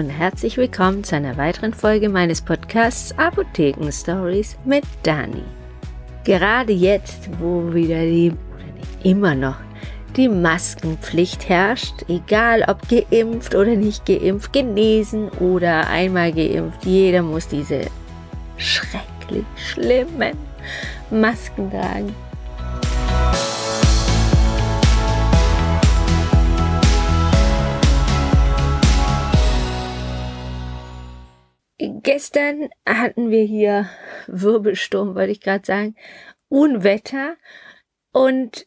Und herzlich willkommen zu einer weiteren Folge meines Podcasts Apotheken Stories mit Dani. Gerade jetzt, wo wieder die, oder nicht immer noch, die Maskenpflicht herrscht, egal ob geimpft oder nicht geimpft, genesen oder einmal geimpft, jeder muss diese schrecklich schlimmen Masken tragen. Gestern hatten wir hier Wirbelsturm, wollte ich gerade sagen, Unwetter und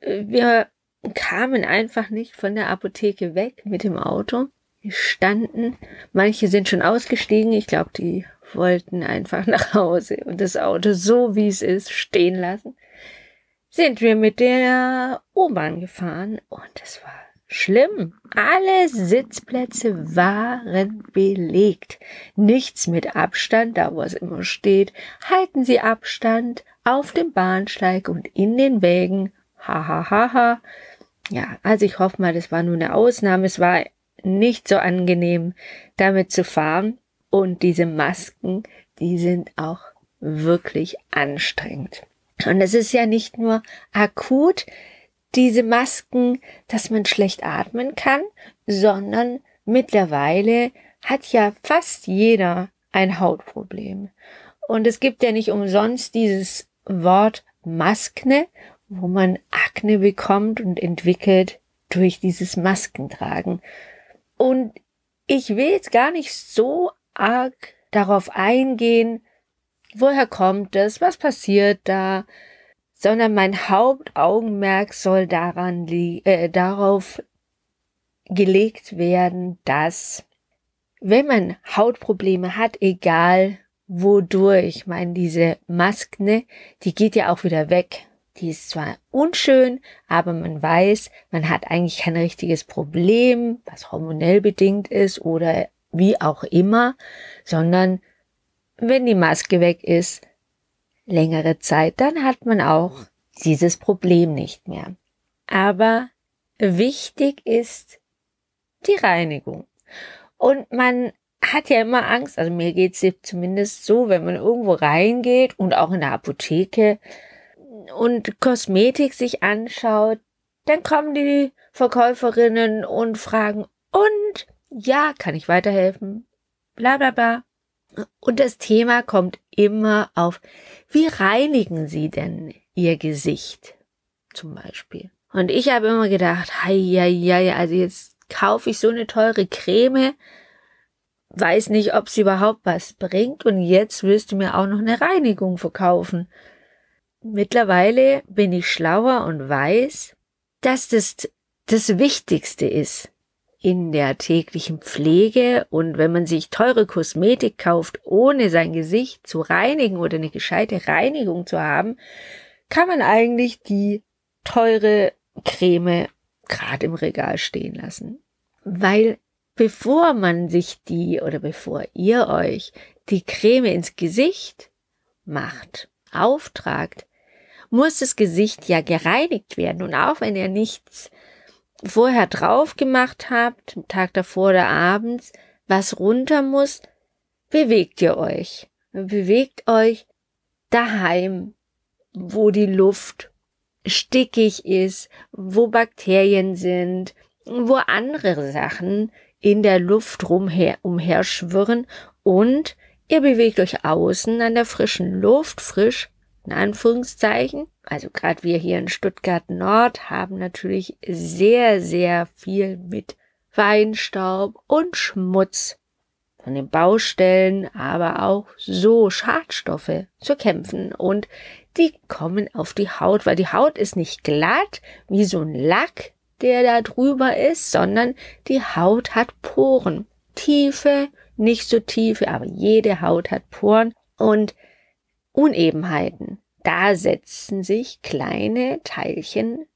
wir kamen einfach nicht von der Apotheke weg mit dem Auto. Wir standen, manche sind schon ausgestiegen, ich glaube, die wollten einfach nach Hause und das Auto so wie es ist stehen lassen. Sind wir mit der U-Bahn gefahren und es war schlimm. Alle Sitzplätze waren belegt. Nichts mit Abstand, da wo es immer steht. Halten Sie Abstand auf dem Bahnsteig und in den Wägen. Ha ha ha ha. Ja, also ich hoffe mal, das war nur eine Ausnahme. Es war nicht so angenehm, damit zu fahren. Und diese Masken, die sind auch wirklich anstrengend. Und es ist ja nicht nur akut diese Masken, dass man schlecht atmen kann, sondern mittlerweile hat ja fast jeder ein Hautproblem. Und es gibt ja nicht umsonst dieses Wort Maskne wo man Akne bekommt und entwickelt durch dieses Maskentragen. Und ich will jetzt gar nicht so arg darauf eingehen, woher kommt es, was passiert da, sondern mein Hauptaugenmerk soll daran äh, darauf gelegt werden, dass wenn man Hautprobleme hat, egal wodurch, ich meine, diese Maskne, die geht ja auch wieder weg. Die ist zwar unschön, aber man weiß, man hat eigentlich kein richtiges Problem, was hormonell bedingt ist oder wie auch immer, sondern wenn die Maske weg ist, längere Zeit, dann hat man auch dieses Problem nicht mehr. Aber wichtig ist die Reinigung. Und man hat ja immer Angst, also mir geht's zumindest so, wenn man irgendwo reingeht und auch in der Apotheke, und Kosmetik sich anschaut, dann kommen die Verkäuferinnen und fragen, und ja, kann ich weiterhelfen? Bla bla bla. Und das Thema kommt immer auf, wie reinigen Sie denn Ihr Gesicht? Zum Beispiel. Und ich habe immer gedacht, hei, hei, hei, also jetzt kaufe ich so eine teure Creme, weiß nicht, ob sie überhaupt was bringt und jetzt willst du mir auch noch eine Reinigung verkaufen. Mittlerweile bin ich schlauer und weiß, dass das das Wichtigste ist in der täglichen Pflege und wenn man sich teure Kosmetik kauft, ohne sein Gesicht zu reinigen oder eine gescheite Reinigung zu haben, kann man eigentlich die teure Creme gerade im Regal stehen lassen. Weil bevor man sich die oder bevor ihr euch die Creme ins Gesicht macht, auftragt, muss das Gesicht ja gereinigt werden. Und auch wenn ihr nichts vorher drauf gemacht habt, Tag davor oder abends, was runter muss, bewegt ihr euch. Bewegt euch daheim, wo die Luft stickig ist, wo Bakterien sind, wo andere Sachen in der Luft rumher, umherschwirren und ihr bewegt euch außen an der frischen Luft, frisch in Anführungszeichen. Also gerade wir hier in Stuttgart Nord haben natürlich sehr, sehr viel mit Feinstaub und Schmutz von den Baustellen, aber auch so Schadstoffe zu kämpfen und die kommen auf die Haut, weil die Haut ist nicht glatt wie so ein Lack, der da drüber ist, sondern die Haut hat Poren. Tiefe, nicht so tiefe, aber jede Haut hat Poren und Unebenheiten. Da setzen sich kleine Teilchen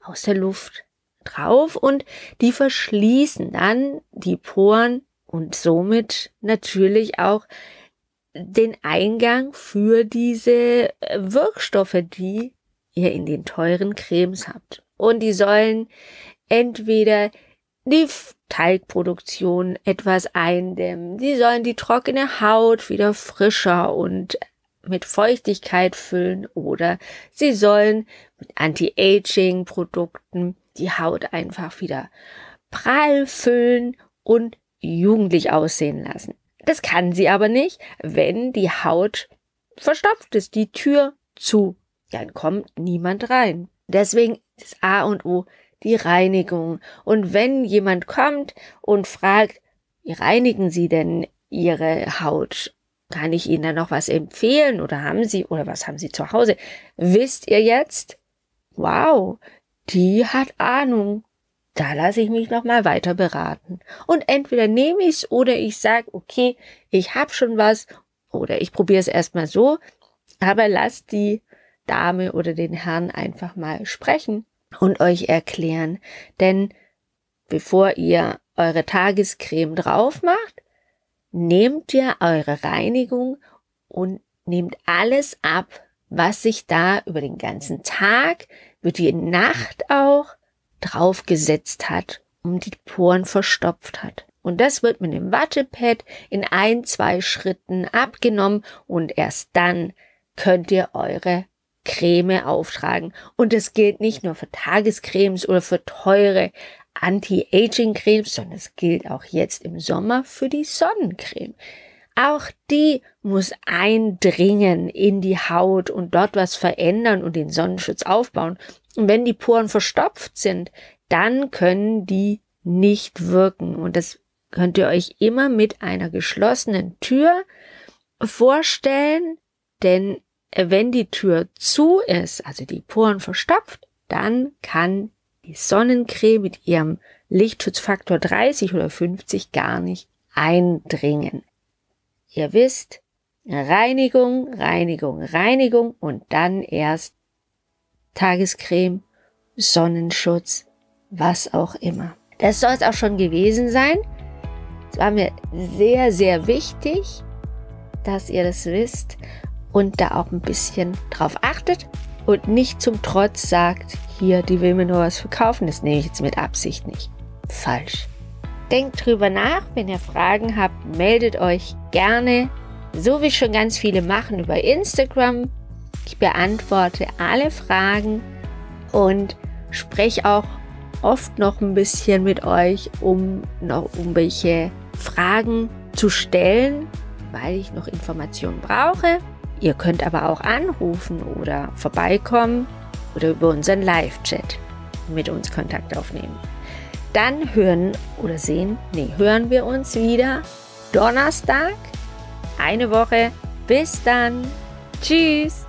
aus der Luft drauf und die verschließen dann die Poren und somit natürlich auch den Eingang für diese äh, Wirkstoffe, die ihr in den teuren Cremes habt. Und die sollen entweder die Teigproduktion etwas eindämmen. Sie sollen die trockene Haut wieder frischer und mit Feuchtigkeit füllen oder sie sollen mit Anti-Aging-Produkten die Haut einfach wieder prall füllen und jugendlich aussehen lassen. Das kann sie aber nicht, wenn die Haut verstopft ist, die Tür zu. Dann kommt niemand rein. Deswegen ist A und O die Reinigung. Und wenn jemand kommt und fragt, wie reinigen Sie denn Ihre Haut? Kann ich Ihnen da noch was empfehlen oder haben Sie oder was haben Sie zu Hause? Wisst ihr jetzt? Wow, die hat Ahnung. Da lasse ich mich noch mal weiter beraten. Und entweder nehme ich es oder ich sage, okay, ich habe schon was oder ich probiere es erstmal so, aber lasst die Dame oder den Herrn einfach mal sprechen und euch erklären. Denn bevor ihr eure Tagescreme drauf macht, nehmt ihr eure Reinigung und nehmt alles ab, was sich da über den ganzen Tag, über die Nacht auch draufgesetzt hat und die Poren verstopft hat. Und das wird mit dem Wattepad in ein, zwei Schritten abgenommen und erst dann könnt ihr eure Creme auftragen. Und das gilt nicht nur für Tagescremes oder für teure Anti-Aging-Cremes, sondern es gilt auch jetzt im Sommer für die Sonnencreme. Auch die muss eindringen in die Haut und dort was verändern und den Sonnenschutz aufbauen. Und wenn die Poren verstopft sind, dann können die nicht wirken. Und das könnt ihr euch immer mit einer geschlossenen Tür vorstellen, denn wenn die Tür zu ist, also die Poren verstopft, dann kann die Sonnencreme mit ihrem Lichtschutzfaktor 30 oder 50 gar nicht eindringen. Ihr wisst, Reinigung, Reinigung, Reinigung und dann erst Tagescreme, Sonnenschutz, was auch immer. Das soll es auch schon gewesen sein. Es war mir sehr, sehr wichtig, dass ihr das wisst und da auch ein bisschen drauf achtet und nicht zum Trotz sagt, hier, die will mir nur was verkaufen, das nehme ich jetzt mit Absicht nicht. Falsch. Denkt drüber nach, wenn ihr Fragen habt, meldet euch gerne, so wie schon ganz viele machen über Instagram. Ich beantworte alle Fragen und spreche auch oft noch ein bisschen mit euch, um noch um welche Fragen zu stellen, weil ich noch Informationen brauche. Ihr könnt aber auch anrufen oder vorbeikommen oder über unseren Live-Chat mit uns Kontakt aufnehmen. Dann hören oder sehen, nee, hören wir uns wieder Donnerstag, eine Woche. Bis dann. Tschüss.